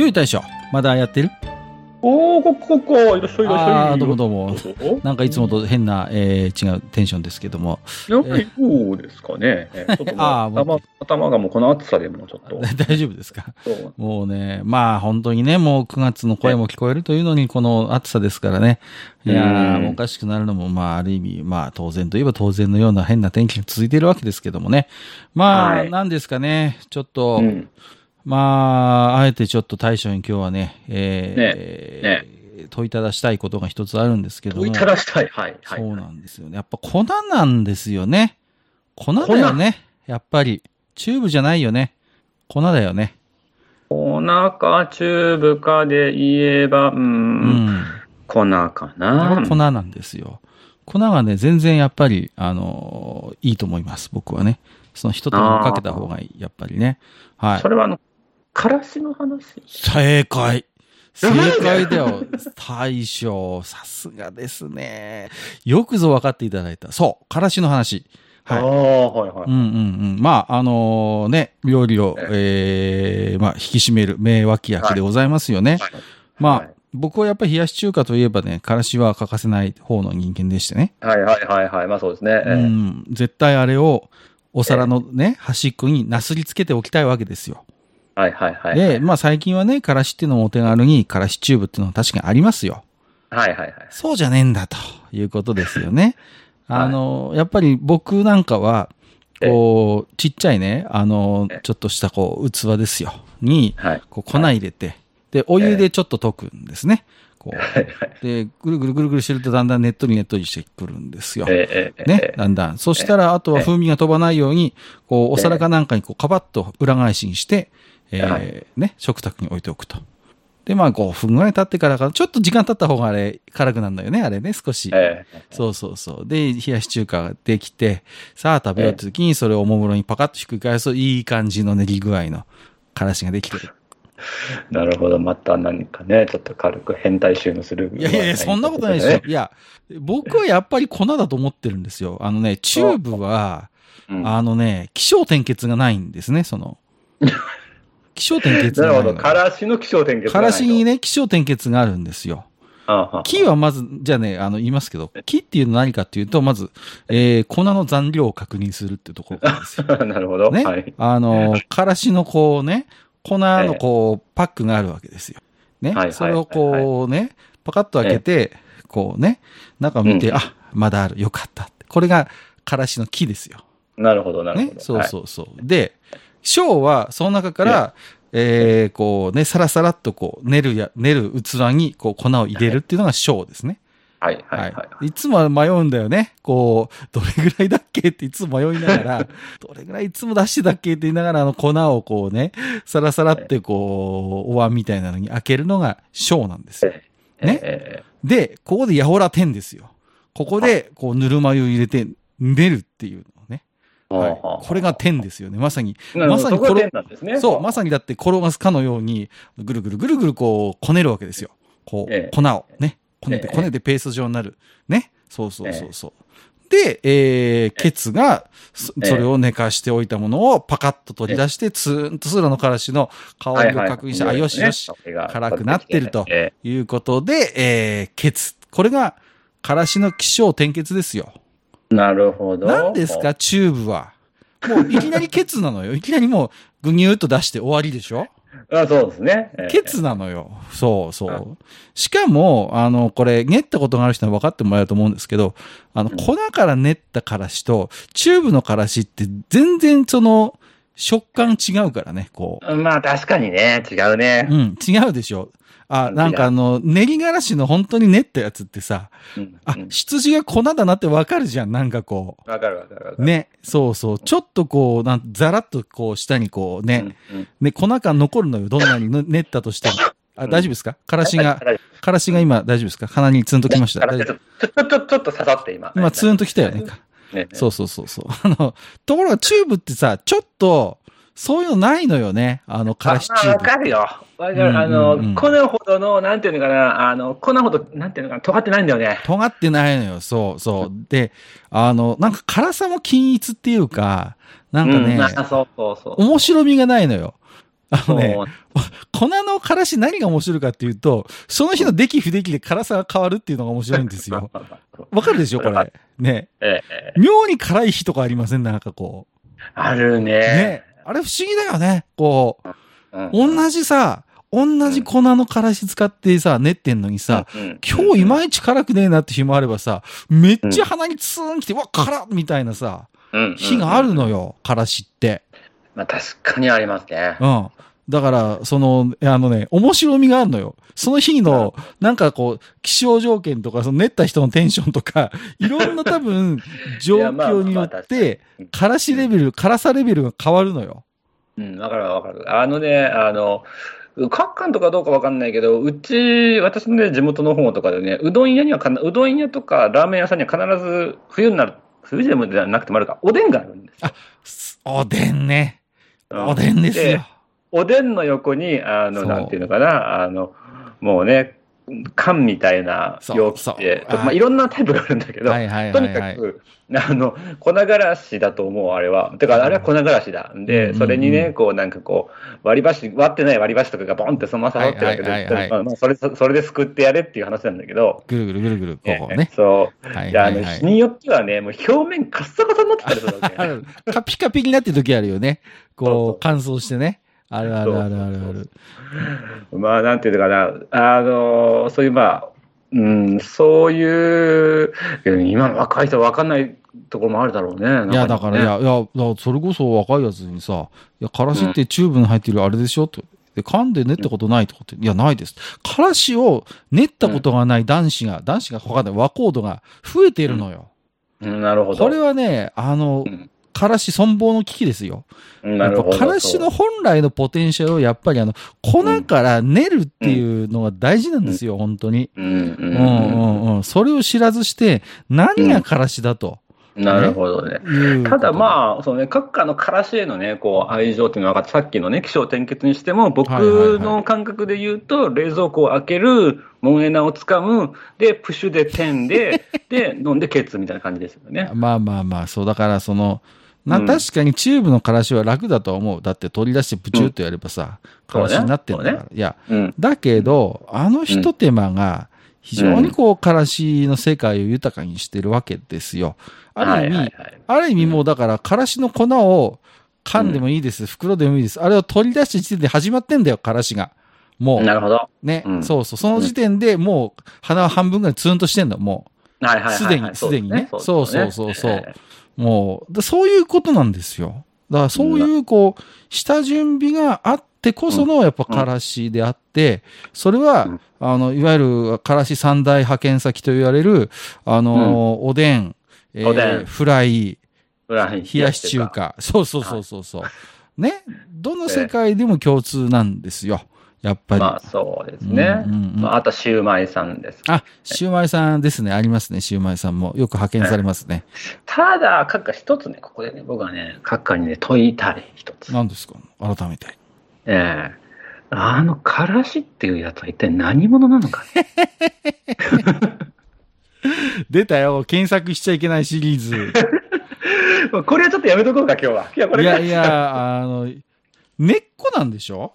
ゆい大将、まだやってる？おー、ここ、ここ、いらっしゃい、いらっしゃい。あーどうもどうもぞなんかいつもと変な、えー違うテンションですけども。やっぱりそうですかね。えー ちょっと頭頭がもうこの暑さでもうちょっと。大丈夫ですか？もうね、まあ本当にね、もう9月の声も聞こえるというのに、この暑さですからね。いやー、おかしくなるのも、まあある意味、まあ当然といえば当然のような変な天気が続いているわけですけどもね。まあ、はいなんですかね、ちょっと、うん。まあ、あえてちょっと大将に今日はね、えーね問いただしたいことが一つあるんですけども。問いただしたい。はい。はい。そうなんですよね。やっぱ粉なんですよね。粉だよね。やっぱり。チューブじゃないよね。粉だよね。粉かチューブかで言えば、う、うんん。粉かなは。粉なんですよ。粉がね、全然やっぱり、あのーいいと思います。僕はね。その一手間かけた方がいい。やっぱりね。はいそ。れはあの、からしの話？正解。正解だよ。大将、さすがですね。よくぞ分かっていただいた。そう。からしの話。はい。ああ、はいはい。うんうんうん。まあ、あのね、料理を、ええまあ、引き締める名脇役でございますよね。はいまあ、はい僕はやっぱり冷やし中華といえばね、からしは欠かせない方の人間でしてね。はいはいはいはい。まあそうですね。えうえん。絶対あれを、お皿のね、端っこになすりつけておきたいわけですよ。はいはいはい。で、まあ最近はね、からしっていうのもお手軽に、からしチューブっていうのは確かにありますよ。はいはいはい。そうじゃねえんだということですよね。はいあの、やっぱり僕なんかは、こう、ちっちゃいね、あのええ、ちょっとしたこう、器ですよ。に、はい。こう粉入れて、で、お湯でちょっと溶くんですね。こはいはい。う。で、ぐるぐるぐるぐるしてるとだんだんねっとりねっとりしてくるんですよ。ええええねえ、えだんだん。そしたら、あとは風味が飛ばないように、こう、お皿かなんかにこう、カバッと裏返しにして、えはー、ね、食卓に置いておくと。で、まあ5分ぐらい経ってからか、ちょっと時間経った方があれ、辛くなるんだよね、あれね、少し。ええそうそうそう。で、冷やし中華ができて、さあ食べようって時にそれをおもむろにパカッとひっくり返すと、いい感じの練り具合のからしができてる。なるほど。また何かね、ちょっと軽く変態収のする。いやいやいや、そんなことないですよ。いや、僕はやっぱり粉だと思ってるんですよ。あのね、チューブは、うんあのね、気象転結がないんですね、その。気象転結なるほど。からしの気象点結からしにね。ね、気象転結があるんですよ。木はまず、じゃあね、あの、言いますけど、木っていうのは何かっていうと、まず、えー、粉の残量を確認するってところなんですよ。なるほど。ね？はい。あの、からしのこうね、粉のこう、パックがあるわけですよ。ね？はいはいそれをこうね、パカッと開けて、こうね、中を見て、うんあ、まだある、よかった。これが、からしの木ですよ。なるほど、なるほど。。ね？そうそううそう。で、小は、その中から、えー、こうね、さらさらっとこう、練るや、練る器に、こう、粉を入れるっていうのが小ですね。はい、は、はいいはい。いつも迷うんだよね。こう、どれぐらいだっけっていつも迷いながら、どれぐらいいつも出してたっけって言いながら、あの粉をこうね、さらさらってこう、お椀みたいなのに開けるのが小なんですよ。ねえで、ここでやほら天ですよ。ここで、こう、ぬるま湯入れて、練るっていうはい。これが天ですよね。まさに。まさにそこれ点なんですね。そう、まさにだって転がすかのように、ぐるぐるぐるぐるこう、こねるわけですよ。こう、ええ粉をね、こねてええこねてペースト状になる。ね。そうそうそうそう。で、えー、ケツが、それを寝かしておいたものをパカッと取り出して、ツーンとスラのからしの香りを確認して、あ、よしよし、辛くなってるとえいうことで、えー、ケツ。これが、からしの気象転結ですよ。えなるほど。何ですか、チューブは？もう、いきなりケツなのよ。いきなりもう、ぐにゅーっと出して終わりでしょ？あそうですね。ええケツなのよ。そうそう。しかも、あの、これ、練ったことがある人は分かってもらえると思うんですけど、あの、うん粉から練ったからしと、チューブのからしって全然その、食感違うからね、こまあ確かにね、違うねう。。うん、違うでしょ。あ、うんなんかあの、練りがらしの本当に練ったやつってさ、うんあう、ん羊が粉だなってわかるじゃん、なんかこわかるわかるわかう。る。ね、そうそう。ちょっとこう、なんザラッとこう、下にこうね、うん。うんね、粉感残るのよ、どんなにぬ練ったとしても。あ、うん大丈夫ですか？からしが、からしが今大丈夫ですか？鼻にツンときました。ちょっと、ちょっと刺さって今。今ツンときたよね。ね。そうそうそうそう。あの、ところがチューブってさ、ちょっと、そういうのないのよね。あの、からしチューブ。かるよ。わかうんる。あの、うんうん粉ほどの、なんていうのかな、あの、粉ほど、なんていうのかな、尖ってないんだよね。尖ってないのよ。そうそう。で、あの、なんか辛さも均一っていうか、なんかね、うんあそうそうそう。面白みがないのよ。あのね粉のからし何が面白いかっていうと、その日の出来不出来で辛さが変わるっていうのが面白いんですよ。わかるでしょこれ。ね。ええ妙に辛い日とかありません？なんかこあるう。ね。ね。あれ不思議だよね。こう、うん同じさ、同じ粉のからし使ってさ、練ってんのにさ、、うん今日いまいち辛くねえなって日もあればさ、めっちゃ鼻にツーン来て、うわ、辛っみたいなさ、うん日があるのよ、からしって。まあ確かにありますね。うん。だから、その、あのね、面白みがあるのよ。その日の、なんかこう、気象条件とか、その練った人のテンションとか、いろんな多分、状況によって、からしレベル、辛さレベルが変わるのよ。うん、わかるわかる。あのね、あの、各館とかどうかわかんないけど、うち、私のね、地元の方とかでね、うどん屋にはかな、うどん屋とかラーメン屋さんには必ず冬になる、冬でもじゃなくてもあるか、おでんがあるんですよ。おでんね。うんおでんですよ。おでんの横に、あの、なんていうのかな、あの、もうね、缶みたいな容器で、そうそうまあ、いろんなタイプがあるんだけど、はいはいとはいはい。にかく、あの、粉辛子だと思う、あれは。てか、あれは粉辛子だ。うんうんで、うんそれにね、こう、なんかこう、割り箸、割ってない割り箸とかがボンってそのまま刺さってるわけはいはいはいはいで、まあまあ、それ、それですくってやれっていう話なんだけど、ぐるぐるぐるぐる、こね。そう。はいあの。日によってはね、もう表面カッサカサになってたりするわけ、あるカピカピになってる時あるよね。こう、乾燥してね。あるあるあるあるある。まあ、なんていうのかな、あの、そういう、まあ、うん、そういう、今の若い人は分かんないところもあるだろうね。いや、だから、いや、や、いや、それこそ若いやつにさ、いや、からしってチューブに入ってるあれでしょ？と。で、噛んで練ったことないとかって、いや、ないです。からしを練ったことがない男子が、男子がわかんない、和コードが増えているのよ。うんなるほど。これはね、あのうん、からし存亡の危機ですよ。なるほど。からしの本来のポテンシャルをやっぱりあの、粉から練るっていうのが大事なんですよ、本当に。うんうんうんうんうん。それを知らずして、何がからしだとうん。なるほどね。ただまあ、そのね、各家のからしへのね、こう、愛情っていうのは分かって、さっきのね、気象転結にしても、僕の感覚で言うと、冷蔵庫を開ける、モンエナをつかむ、で、プッシュで点で、で、飲んでケツみたいな感じですよね。まあまあまあ、そう、だからその、な、うん確かにチューブのからしは楽だと思う。だって取り出してプチューとやればさ、からしになってんだから。いや、うん。だけど、あの一手間が、非常にこう、からしの世界を豊かにしてるわけですよ。ある意味、はいはいはいある意味もうだから、からしの粉を缶でもいいです、袋でもいいです。あれを取り出した時点で始まってんだよ、からしが。もう、なるほど。ね、うんそうそう、その時点でもう、鼻は半分ぐらいツーンとしてんだ、もはいはいはいはい。すでにすでにねそうそうそうそうえう。もう、でそういうことなんですよ。だからそういう、こう、下準備があってこその、やっぱ、からしであって、それは、うんあの、いわゆる、からし三大派遣先と言われる、あの、おでん、えーおでんフライ、冷やし中。華。そうそうそうそうそう。ね。どの世界でも共通なんですよ。やっぱり。まあそうですね。うんうんうんまあ、あと、シューマイさんです。あ、シューマイさんですね。ありますね。シューマイさんも。よく派遣されますね。ただ、閣下一つね、ここでね、僕はね、閣下にね、問いたい一つ。何ですか？改めて。ええあの、からしっていうやつは一体何者なのかね？出たよ。検索しちゃいけないシリーズ。これはちょっとやめとこうか、今日は。いや、これいやいや、あの、根っこなんでしょ？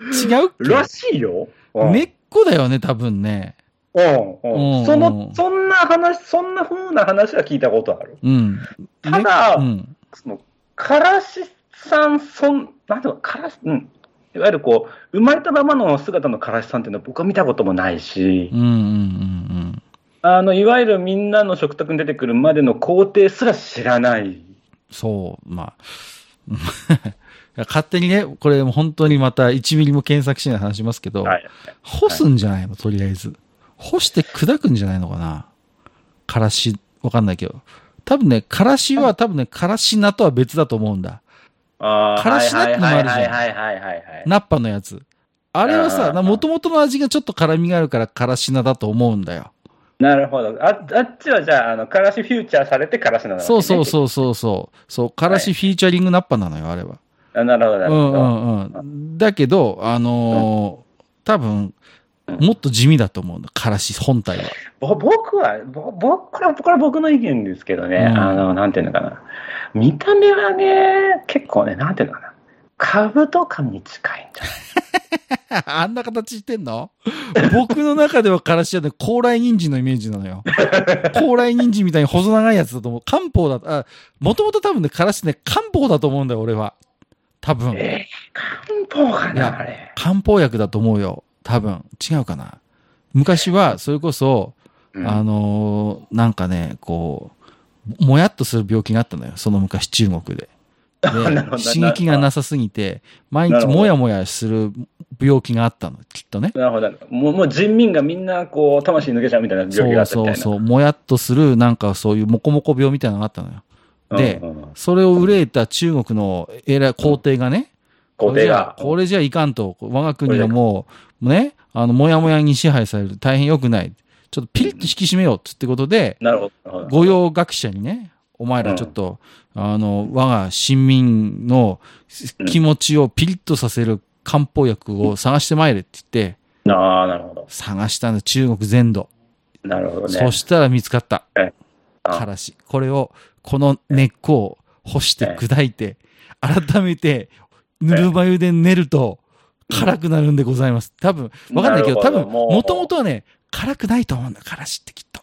違うらしいよ。うん根っこだよね、多分ね。うんうんうんその、そんな話、そんな風な話は聞いたことある。うん。ただねうん。その、からしさん、そん、なんていうの、からし、うん。いわゆるこう、生まれたままの姿のからしさんっていうのは僕は見たこともないし、うんうんうんあの、いわゆるみんなの食卓に出てくるまでの工程すら知らない。そう、まあ。勝手にね、これ本当にまた1ミリも検索しないで話しますけど、はい。干すんじゃないの？とりあえず。干して砕くんじゃないのかな？からし、わかんないけど。多分ね、からしは多分ね、からし菜とは別だと思うんだ。あからし菜ってのもあるじゃんはいはいはいはいはいはい。ナッパのやつ。あれはさ、うんもともとの味がちょっと辛みがあるからからし菜だと思うんだよ。なるほど。ああっちはじゃあ、あの、からしフューチャーされてからしなの、そうそうそうそうそう。そう、からしフィーチャリングナッパなのよ、あれは。う。なるほど、なるほど。うんうんうん。だけど、あのー多分、もっと地味だと思うんだ、からし本体は。ぼ僕は、ぼ僕これは、これは僕の意見ですけどね、うんあの、なんていうのかな。見た目はね、結構ね、なんていうのかな。カブトカに近いんじゃないあんな形してんの？僕の中ではからしはね、高麗人参のイメージなのよ。高麗人参みたいに細長いやつだと思う。漢方だと、あ、もともと多分ね、からしね、漢方だと思うんだよ、俺は。多分。えー、漢方かな、あれ。漢方薬だと思うよ。多分。違うかな。昔は、それこそ、うんあのーなんかね、こう、もやっとする病気があったのよ。その昔中国で。で刺激がなさすぎて、毎日もやもやする病気があったの、きっとね。なるほど。もう、もう人民がみんな、こう、魂抜けちゃうみたいな病気そうがあったみたいな。そうそう。もやっとする、なんかそういうモコモコ病みたいなのがあったのよ。でそれを憂えた中国の偉い皇帝がね。これじゃ、これじゃいかんと。我が国はもう、ね、あの、もやもやに支配される。大変良くない。ちょっとピリッと引き締めよう。つってことで、なるほど。御用学者にね、お前らちょっと、あの、我が新民の気持ちをピリッとさせる漢方薬を探してまいれって言って、ああ、なるほど。探したんだ、中国全土。なるほどね。そしたら見つかった。からし。これを、この根っこを干して砕いて、改めて、ぬるま湯で練ると、辛くなるんでございます。多分、わかんないけど、多分、もともとはね、辛くないと思うんだ、からしってきっと。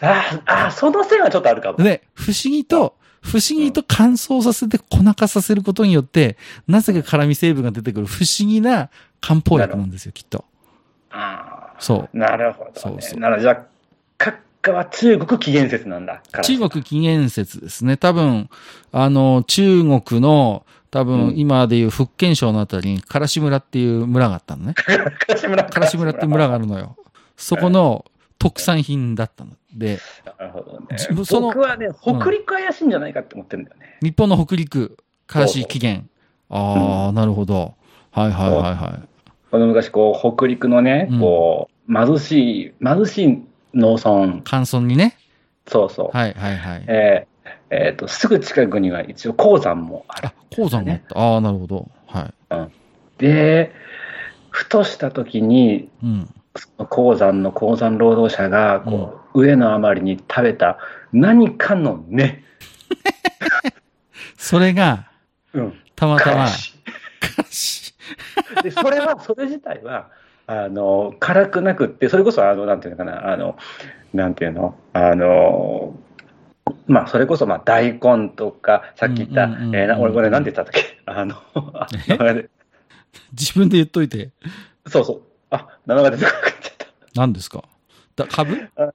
ああ、あその線はちょっとあるかも。で、不思議と、不思議と乾燥させて粉化させることによって、なぜか辛味成分が出てくる不思議な漢方薬なんですよ、きっと。あそう。あなるほど、ね。そうそうなるほど。じゃあ、閣下は中国起源説なんだ。中国起源説ですね。多分、あの、中国の、多う分、ん今でいう福建省のあたりに、からし村っていう村があったのね。からし村。からし村って村があるのよ。そこの特産品だったの。で、なるほどねじ。その僕はね、北陸怪しいんじゃないかって思ってるんだよね。日本の北陸、からし起源。ああ、なるほど。はいはいはいはい。この昔、こう、北陸のねうん、こう、貧しい、貧しい農村、乾燥にね。そうそう。はいはいはい。えーえーと、すぐ近くには一応鉱山もあるあ。、鉱山があった。ああ、なるほど。はい。で、ふとした時に、うん。鉱山の鉱山労働者が、こう、上のあまりに食べた何かの根。それが、うん。たまたま。で、それは、それ自体は、あの、辛くなくって、それこそ、あの、なんていうのかな、あの、なんていうの、あの、まあ、それこそ、まあ、大根とか、さっき言った、え俺、これ、なんて言ったっけ？あの、あえ？名前で。自分で言っといて。そうそう。あ、名前が出てこなくなった。何ですか？だ株？あ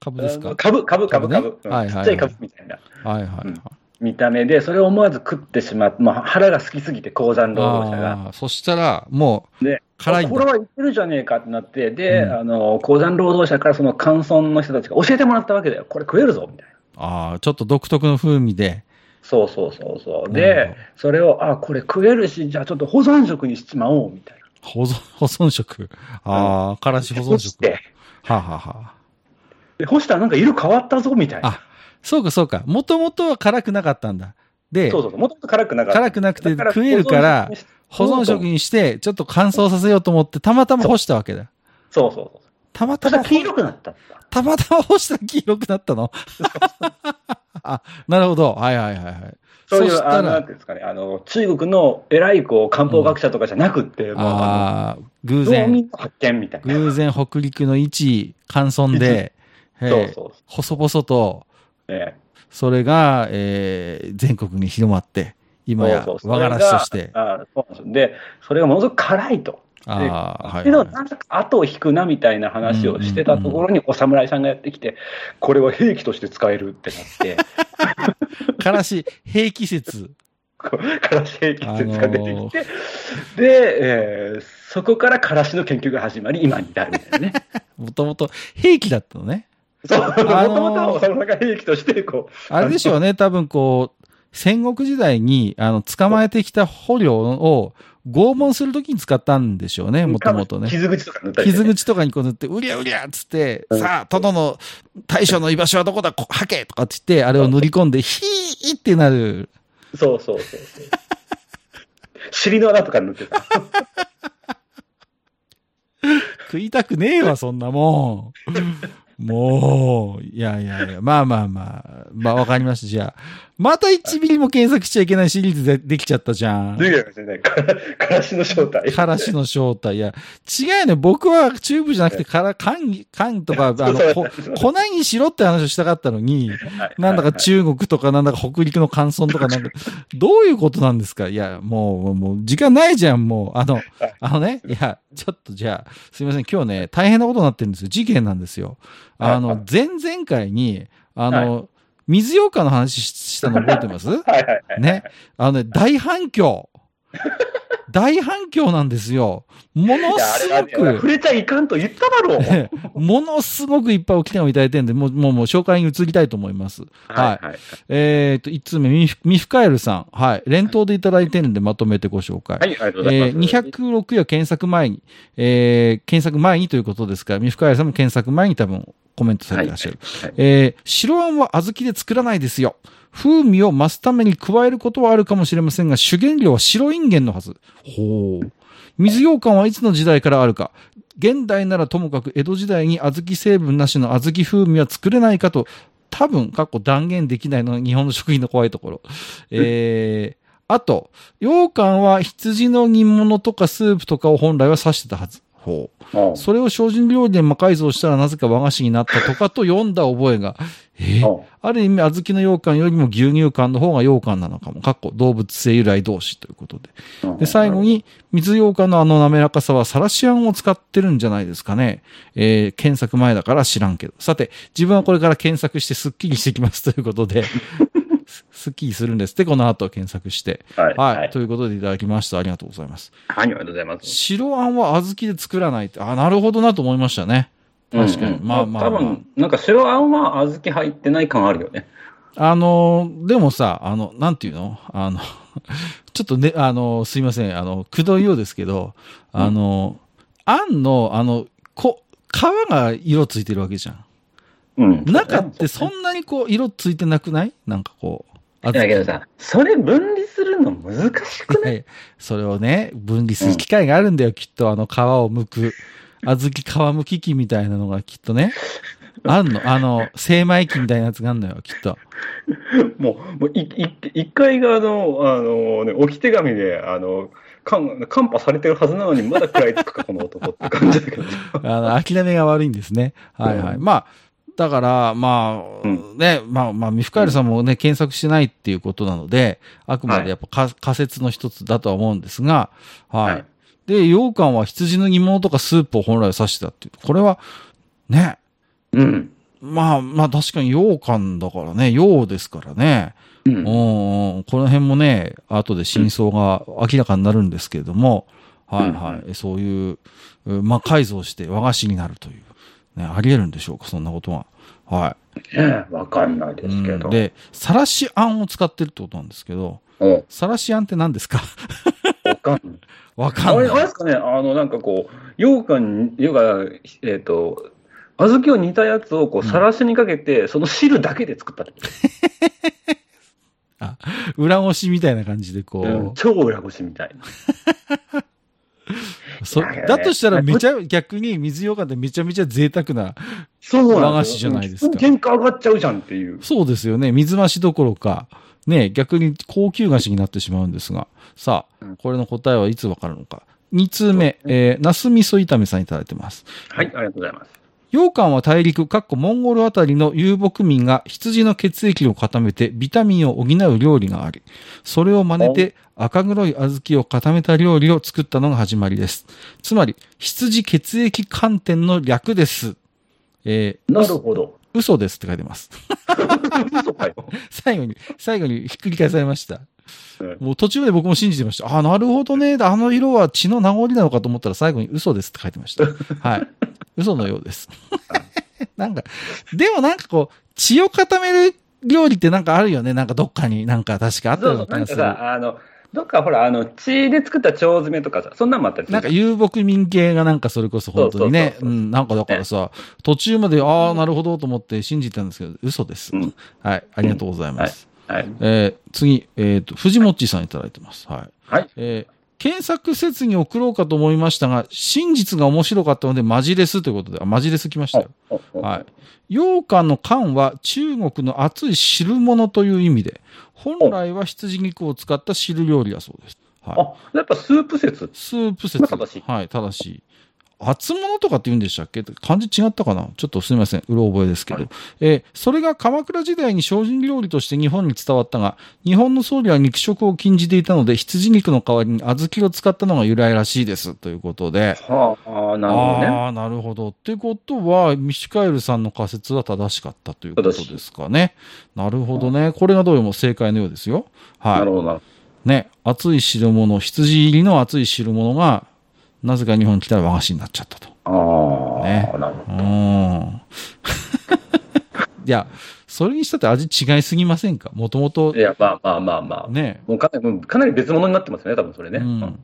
株ですか？株、株、株、株ちっちゃい株みたいな。はいはいはい。見た目で、それを思わず食ってしまって、まあ、腹が好きすぎて、鉱山労働者が。そしたら、もう、で、辛い。これはいけるじゃねえかってなって、で、うんあの、鉱山労働者からその乾村の人たちが教えてもらったわけだよ。これ食えるぞ、みたいな。ああ、ちょっと独特の風味で。そうそうそうそう。で、それを、あ、これ食えるし、じゃあちょっと保存食にしちまおう、みたいな。保存、保存食。ああ、からし保存食。干して、はあ、はあはあ、で干したらなんか色変わったぞ、みたいな。あそうかそうか。もともとは辛くなかったんだ。で、そうそうそう。もともと辛くなかった。辛くなくて食えるから保存食に。にして、ちょっと乾燥させようと思って、たまたま干したわけだ。そうそうそう。たまたま黄色くなった。たまたま干したら黄色くなったの？あ、なるほど。はいはいはいはい。そういう、あの、なんら、ていうんですかね、あの、中国の偉いこう漢方学者とかじゃなくって、もう、あああ、偶然、発見みたいな。偶然北陸の一乾村で、えーそうそう細々と、ええそれが、えー全国に広まって、今や和がらしとして。でそれがものすごく辛いと。ああ、はい、けど、はい。なんだか後を引くなみたいな話をしてたところに、お侍さんがやってきて、これは兵器として使えるってなって、からし、兵器説。からし兵器説が出てきて、で、えーそこからからしの研究が始まり、今に至るみたいなね。もともと兵器だったのね。そう、もとあのーもとはその中兵器として、こう、あれでしょうね、多分こう、戦国時代に、あの、捕まえてきた捕虜を拷問するときに使ったんでしょうね、もともとね。傷口とか塗ったりね、傷口とかにこう塗って、うりゃうりゃっつって、うんさあ、殿の大将の居場所はどこだ、こ吐けとかって言って、あれを塗り込んで、ヒーってなる。そうそうそうそう。尻の穴とか塗ってた。食いたくねえわ、そんなもん。もう、いやいやいや、まあまあまあ、まあわかりました。じゃあ、また1ミリも検索しちゃいけないシリーズでできちゃったじゃん。脱いでますよね。からしの正体。からしの正体。いや、違うよね。僕はチューブじゃなくて、から、缶、缶とか、あの、こ粉にしろって話をしたかったのに、なんだか中国とか、なんだか北陸の乾村とか、なんか、どういうことなんですか？いや、もう、もう、時間ないじゃん、もう。あの、あのね、いや、ちょっとじゃあ、すいません、今日ね、大変なことになってるんですよ。事件なんですよ。あはいの、前々回に、あの、水羊羹の話ししたの覚えてます？はいはいはい。ね。あのね、大反響。大反響なんですよ。ものすごく触、れちゃいかんと言っただろう。ものすごくいっぱいお来てをいただいてるんで、もう、もう、もう紹介に移りたいと思います。はいはい。えっ、と、1つ目、ミフミフカエルさん。はい。連投でいただいてるんで、まとめてご紹介。はい、ありがとうございえます。ー、206や検索前に、えー、検索前にということですから、ミフカエルさんも検索前に多分コメントされていらっしゃる。はいえー、白あんは小豆で作らないですよ。風味を増すために加えることはあるかもしれませんが、主原料は白インゲンのはず。ほう。水羊羹はいつの時代からあるか。現代ならともかく江戸時代に小豆成分なしの小豆風味は作れないかと、多分、かっこ断言できないのが日本の食品の怖いところ。えー、あと、羊羹は羊の煮物とかスープとかを本来は指してたはず。ほう。うんそれを精進料理で魔改造したらなぜか和菓子になったとかと読んだ覚えが。えーうんある意味、小豆の羊羹よりも牛乳羹の方が羊羹なのかも。かっこ動物性由来同士ということで。うんで、最後に、水羊羹のあの滑らかさはサラシアンを使ってるんじゃないですかね。えー検索前だから知らんけど。さて、自分はこれから検索してスッキリしてきますということで、すスッキリするんですって、この後検索して。はい。はい。はい。ということでいただきました。ありがとうございます。はい、ありがとうございます。白あんは小豆で作らないって、あ、なるほどなと思いましたね。確かに。うんうんまあまあ、まあ。多分、なんか白あんは小豆入ってない感あるよね。あの、でもさ、あの、なんていうの？あの、ちょっとね、あの、すいません、あの、くどいようですけど、あの、あんの、あの、こ、皮が色ついてるわけじゃん。うん。中ってそんなにこう、色ついてなくない？なんかこう。あだけどさ、それ分離するの難しくない？それをね、分離する機会があるんだよ、きっと。あの、皮を剥く、小豆皮むき器みたいなのがきっとね。あんの？あの、精米機みたいなやつがあるのよ、きっと。もう、もういい一回があの、あのね、置き手紙で、あの、かん、カンパされてるはずなのにまだ食らいつくか、この男って感じだけど。あの、諦めが悪いんですね。はいはい。うんまあ、だから、まあ、うんね、まあ、まあ、ミフカエルさんもね、検索してないっていうことなので、あくまでやっぱか仮説の一つだとは思うんですが、はい。はいで、羊羹は羊の煮物とかスープを本来は指してたっていう。これは、ね、うん。まあ、まあ確かに羊羹だからね、羊ですからね。う。うんん、うん、この辺もね、後で真相が明らかになるんですけれども、はいはい、そういう、う魔改造して和菓子になるという、ね、あり得るんでしょうか、そんなことは。はねわかんないい。ですけど。うんで、さらしあんを使ってるってことなんですけど、うん。さらしあんって何ですか？わかんない。わかんあれ、あれない。ですかね、あの、なんかこう、羊羹に、羊羹、えっ、と、小豆を煮たやつをこう、さらしにかけて、その汁だけで作ったって こと裏ごしみたいな感じでこう、うん超裏ごしみたいな。そだとしたらめちゃ、逆に水羊羹ってめちゃめちゃ贅沢な、そう和菓子じゃないですか原価上がっちゃうじゃんっていう。そうですよね。水増しどころか、ね、逆に高級菓子になってしまうんですが、さあうん、これの答えはいつわかるのか。二通目、えー、ナス味噌炒めさんいただいてます。はい、ありがとうございます。羊羹は大陸、かっこモンゴルあたりの遊牧民が羊の血液を固めてビタミンを補う料理があり、それを真似て赤黒い小豆を固めた料理を作ったのが始まりです。つまり、羊血液寒天の略です。えーなるほど。嘘ですって書いてます。嘘かよ。最後に、最後にひっくり返されました。うんもう途中まで僕も信じてました。あ、なるほどね。あの色は血の名残なのかと思ったら最後に嘘ですって書いてました。はい。嘘のようです。なんか、でもなんかこう、血を固める料理ってなんかあるよね。なんかどっかに、なんか確かあったそうそうう、よな気がする。なんかさ、あの、どっかほら、あの、血で作った腸詰めとかさ、そんなんもあったりする。なんか遊牧民系がなんかそれこそ本当にね。そうそううそうん、なんかだからさ、途中まで、ああ、なるほどと思って信じてたんですけど、嘘です。うんはい。ありがとうございます。はい。えー次、えっ、と、藤もっちさんいただいてます。はい。はい。えー検索せずに送ろうかと思いましたが、真実が面白かったので、マジレスということで、あ、マジレス来ましたよ。はい。羊羹の羹は中国の熱い汁物という意味で、本来は羊肉を使った汁料理だそうです。はい。あ、やっぱスープ説？スープ説。正しいはい、正しい。厚物とかって言うんでしたっけ？漢字違ったかな？ちょっとすみません。うろ覚えですけど。はいえーそれが鎌倉時代に精進料理として日本に伝わったが、日本の総理は肉食を禁じていたので、羊肉の代わりに小豆を使ったのが由来らしいです。ということで。はあ、なるほどね。ああ、なるほど。ってことは、ミシュカエルさんの仮説は正しかったということですかね。なるほどね。これがどうも正解のようですよ。はい。なるほどな。ね、熱い汁物、羊入りの熱い汁物が、なぜか日本に来たら和菓子になっちゃったと。ああ、ねなるほうーん。いや、それにしたって味違いすぎませんか？もともとど。い、や、まあまあまあまあ。ね。もうかなりかなり別物になってますよね、多分それね。ううんん。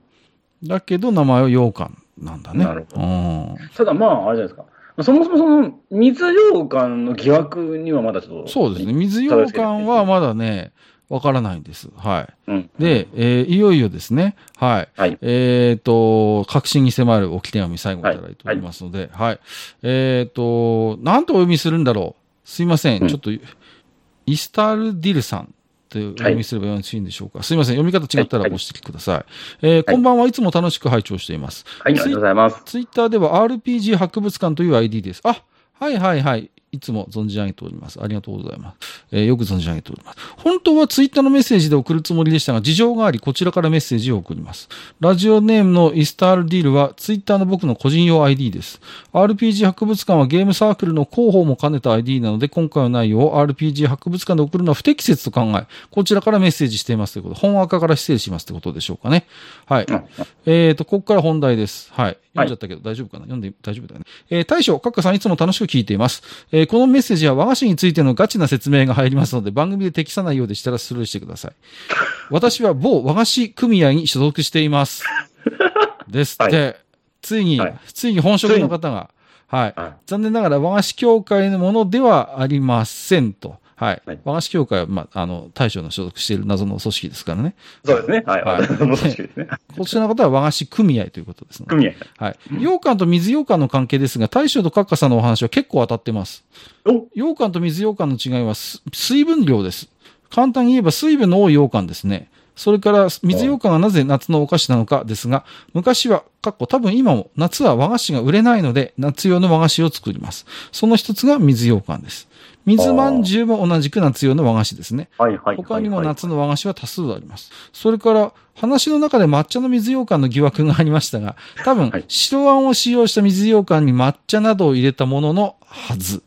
だけど名前は羊羹なんだね。なるほどうん。ただまあ、あれじゃないですか。そもそもその水羊羹の疑惑にはまだちょっと。そうですね。。水羊羹はまだね、わからないんです。はい。うん。で、えーいよいよですね。はい。はい。えっ、と、確信に迫る置き手紙最後いただいておりますので、はい。えっ、と、なんとお読みするんだろう。すいません。うんちょっと、イスタルディルさん。とお読みすればよろしいんでしょうか。すいません。読み方違ったらご指摘ください。えーこんばんはいつも楽しく拝聴しています。はい、ありがとうございます。ツイッターでは RPG 博物館という ID です。あ、はいはいはい。いつも存じ上げております。ありがとうございます。えーよく存じ上げております。本当はツイッターのメッセージで送るつもりでしたが、事情があり、こちらからメッセージを送ります。ラジオネームのイスタールディールは、ツイッターの僕の個人用 ID です。RPG 博物館はゲームサークルの広報も兼ねた ID なので、今回の内容を RPG 博物館で送るのは不適切と考え、こちらからメッセージしていますということで、本赤から失礼しますということでしょうかね。はい。うんえーと、ここから本題です。はい。読んじゃったけど大丈夫かな？読んで大丈夫だよね。えー大将、カッカさんいつも楽しく聞いています。えーこのメッセージは和菓子についてのガチな説明が入りますので、番組で適さないようでしたらスルーしてください。私は某和菓子組合に所属しています。ですって、ついに、はいついに本職の方が、はい。はい残念ながら和菓子協会のものではありませんと。はい。はい和菓子協会は、まあ、あの、大将の所属している謎の組織ですからね。そうですね。はい。はい私の組織ですね。こちらの方は和菓子組合ということですね。組合。はい。羊羹と水羊羹の関係ですが、大将と閣下さんのお話は結構当たってます。お羊羹と水羊羹の違いはす水分量です。簡単に言えば水分の多い羊羹ですね。それから、水羊羹がなぜ夏のお菓子なのかですが、昔は、かっこ多分今も夏は和菓子が売れないので、夏用の和菓子を作ります。その一つが水羊羹です。水まんじゅうも同じく夏用の和菓子ですね。はいはい。他にもはい夏の和菓子は多数あります。それから、話の中で抹茶の水羊羹の疑惑がありましたが、多分はい、白あんを使用した水羊羹に抹茶などを入れたもののはず。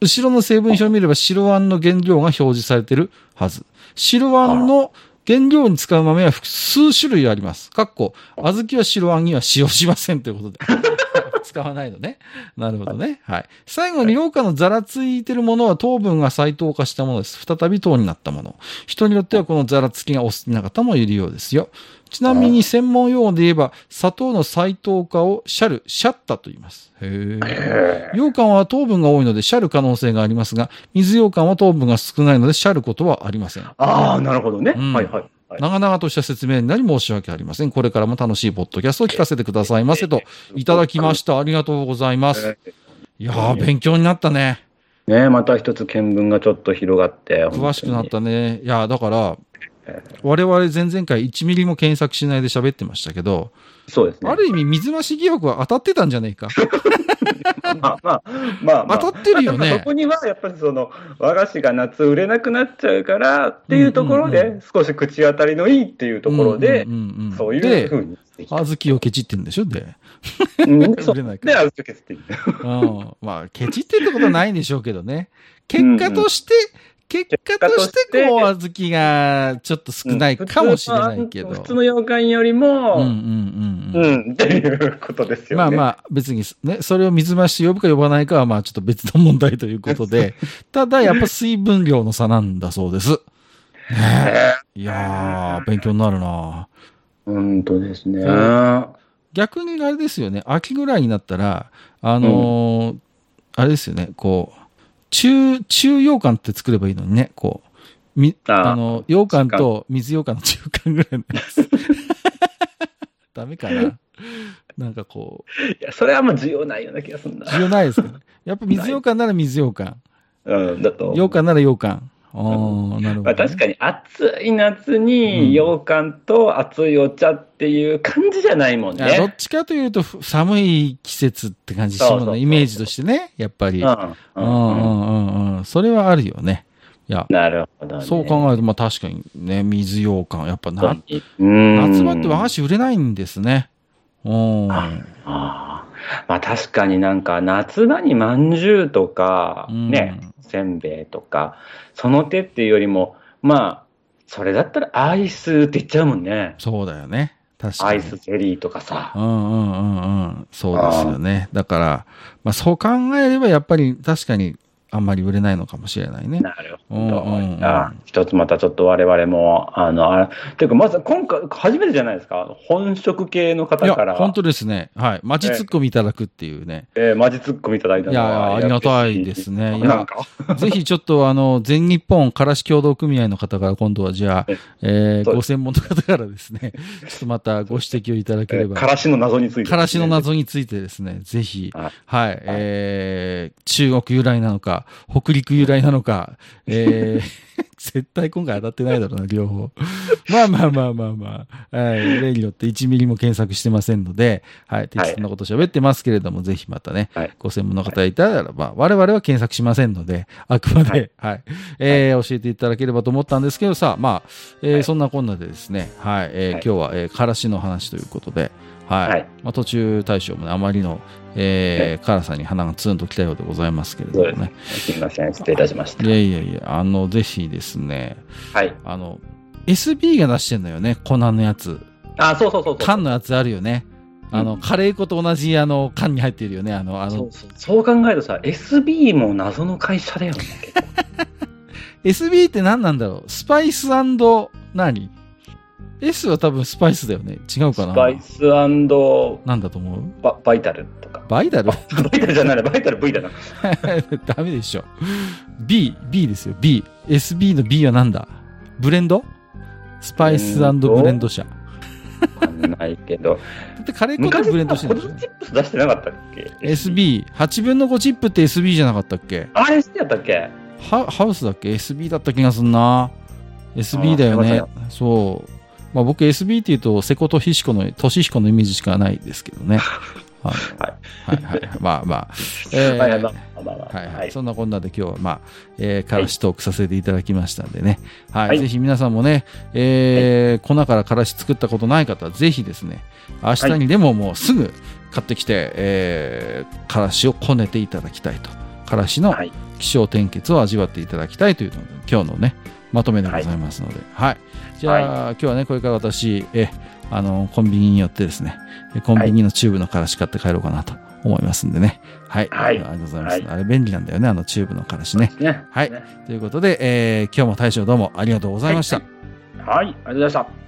後ろの成分表を見れば白あんの原料が表示されているはず。白あんの原料に使う豆は複数種類あります。かっこ、小豆は白あんには使用しませんということで。使わないのね。なるほどね。はい。最後に羊羹のざらついてるものは糖分が再糖化したものです。再び糖になったもの。人によってはこのざらつきがお好きな方もいるようですよ。ちなみに専門用語で言えば、砂糖の再糖化をシャル、シャッタと言います。へえ。へ羊羹は糖分が多いのでシャル可能性がありますが、水羊羹は糖分が少ないのでシャルことはありません。ああ、なるほどね。うんはいはい。はい長々とした説明になり申し訳ありません。これからも楽しいポッドキャストを聞かせてくださいませと、いただきました。ありがとうございます。いやー、勉強になったね。ねまた一つ見聞がちょっと広がって。詳しくなったね。いやー、だから、え我々前々回1ミリも検索しないで喋ってましたけど、そうですね。ある意味水増し疑惑は当たってたんじゃねえか？まあまあ、まあ、まあ。当たってるよねそこにはやっぱりその、和菓子が夏売れなくなっちゃうからっていうところうんうんで、少し口当たりのいいっていうところでうん、うんうんうんそういうでふうに。小豆をケチってんでしょ？で。売れないかで、ら。あずきっていう。うん。まあ、ケチってってことはないんでしょうけどね。結果として、結果として、こう、小豆がちょっと少ないかもしれないけど。普通の洋館よりうんも、うんううんうん。ん、っていうことですよね。まあまあ、別にね、それを水増し呼ぶか呼ばないかは、まあちょっと別の問題ということで、ただやっぱ水分量の差なんだそうです。ねねえいやー、勉強になるな本当ですね。逆にあれですよね、秋ぐらいになったら、あのーあれですよね、こう、中、中羊羹って作ればいいのにね、こう、み、あの、羊羹と水羊羹の中間ぐらいのやつ。ダメかななんかこう、いや、それはもう需要ないような気がするんだ。需要ないですかね。やっぱ水羊羹なら水羊羹。うん、だと。羊羹なら羊羹。ああ、なるほど、ね。まあ、確かに暑い夏うんに羊羹と熱いお茶っていう感じじゃないもんいやどっね。ちかというと、ふ寒い季節って感じしますね。そうそうそうイメージとしてね、やっぱり。うんううんんうんうん。それはあるよね。いや、なるほど、ね。そう考えると、まあ確かにね、水羊羹。やっぱな、うん夏場って和菓子売れないんですね。うん。ああまあ確かになんか夏場にまんじゅうとか、うんね、せんべいとか、その手っていうよりも、まあ、それだったらアイスって言っちゃうもんね。そうだよね。確かに。アイスゼリーとかさう。んうんうんうん。そうですよね。だから、まあそう考えればやっぱり確かにあんまり売れないのかもしれないね。なるほど。うん一つまたちょっと我々も、あの、あていうか、まず今回、初めてじゃないですか？本職系のい方から、や、本当ですね。はい。マジツッコミいただくっていうね。えーマジツッコミいただいた。いやありがたいですねいやなんか、ぜひちょっとあの、全日本からし協同組合の方から今度はじゃあえ、えーご専門の方からですね、ちょっとまたご指摘をいただければ。からしの謎について、からしの謎についてですね、ぜひ、はいはい、えー、中国由来なのか、北陸由来なのか、えー、絶対今回当たってないだろうな、両方。まあまあまあまあまあ、はい、例によって1ミリも検索してませんので、はい、適当なこと喋ってますけれども、ぜひまたね、はい。ご専門の方いたらば、我々は検索しませんので、あくまで、はい、えー教えていただければと思ったんですけどさ、まあ、えーはい。そんなこんなでですね、はい、えーはい。今日は、えーからしの話ということで、はい。はいまあ、途中大将もね、あまりの、えー辛さに鼻がツンときたようでございますけれどもね。すみません、失礼いたしました。いやいやいや、あの、ぜひですね、はい。あの、SB が出してんのよね、粉のやつ。あ、そうそうそうそう。缶のやつあるよね。あの、カレー粉と同じ、あの、缶に入ってるよね。あの、あのそう、そうそう考えるとさ、SB も謎の会社だよね。SB って何なんだろう？スパイス何？?S は多分スパイスだよね。違うかなスパイスなんだと思う？ババイタルとか。バイダル？バイタルじゃないな、バイタル V だな。ダメでしょ。B、B ですよ。B。SB の B はなんだ？ブレンド？スパイスブレンド？社。わかんないけど。だってカレー粉と昔ブレンドしさ、てるでしょ？ポテトチップス出してなかったっけ ?SB。8分の5チップって SB じゃなかったっけ？あれ、好きやったっけ？ハハウスだっけ ?SB だった気がすんな。SB だよねあ。そう。まあ僕 SB って言うと、瀬古とひしこの、としひこのイメージしかないですけどね。はい。はいはい。まあまあ。えーまあまあまあ。はいは。はいい。そんなこんなで今日は、まあ、えー、からしトークさせていただきましたんでね。はい。はいぜひ皆さんもね、えー粉からからし作ったことない方は、ぜひですね、明日にでももうすぐ買ってきて、えー、からしをこねていただきたいと。からしのはい。起承転結を味わっていただきたいというのが今日のね、まとめでございますので。はい。じゃあ、今日はね、これから私、え、あの、コンビニによってですね、えコンビニのチューブのからし買って帰ろうかなと思いますんでね。はい。はいありがとうございます。はいあれ便利なんだよね、あのチューブのからしね。ね。はいねということで、えー今日も大将どうもありがとうございました。はいはい、ありがとうございました。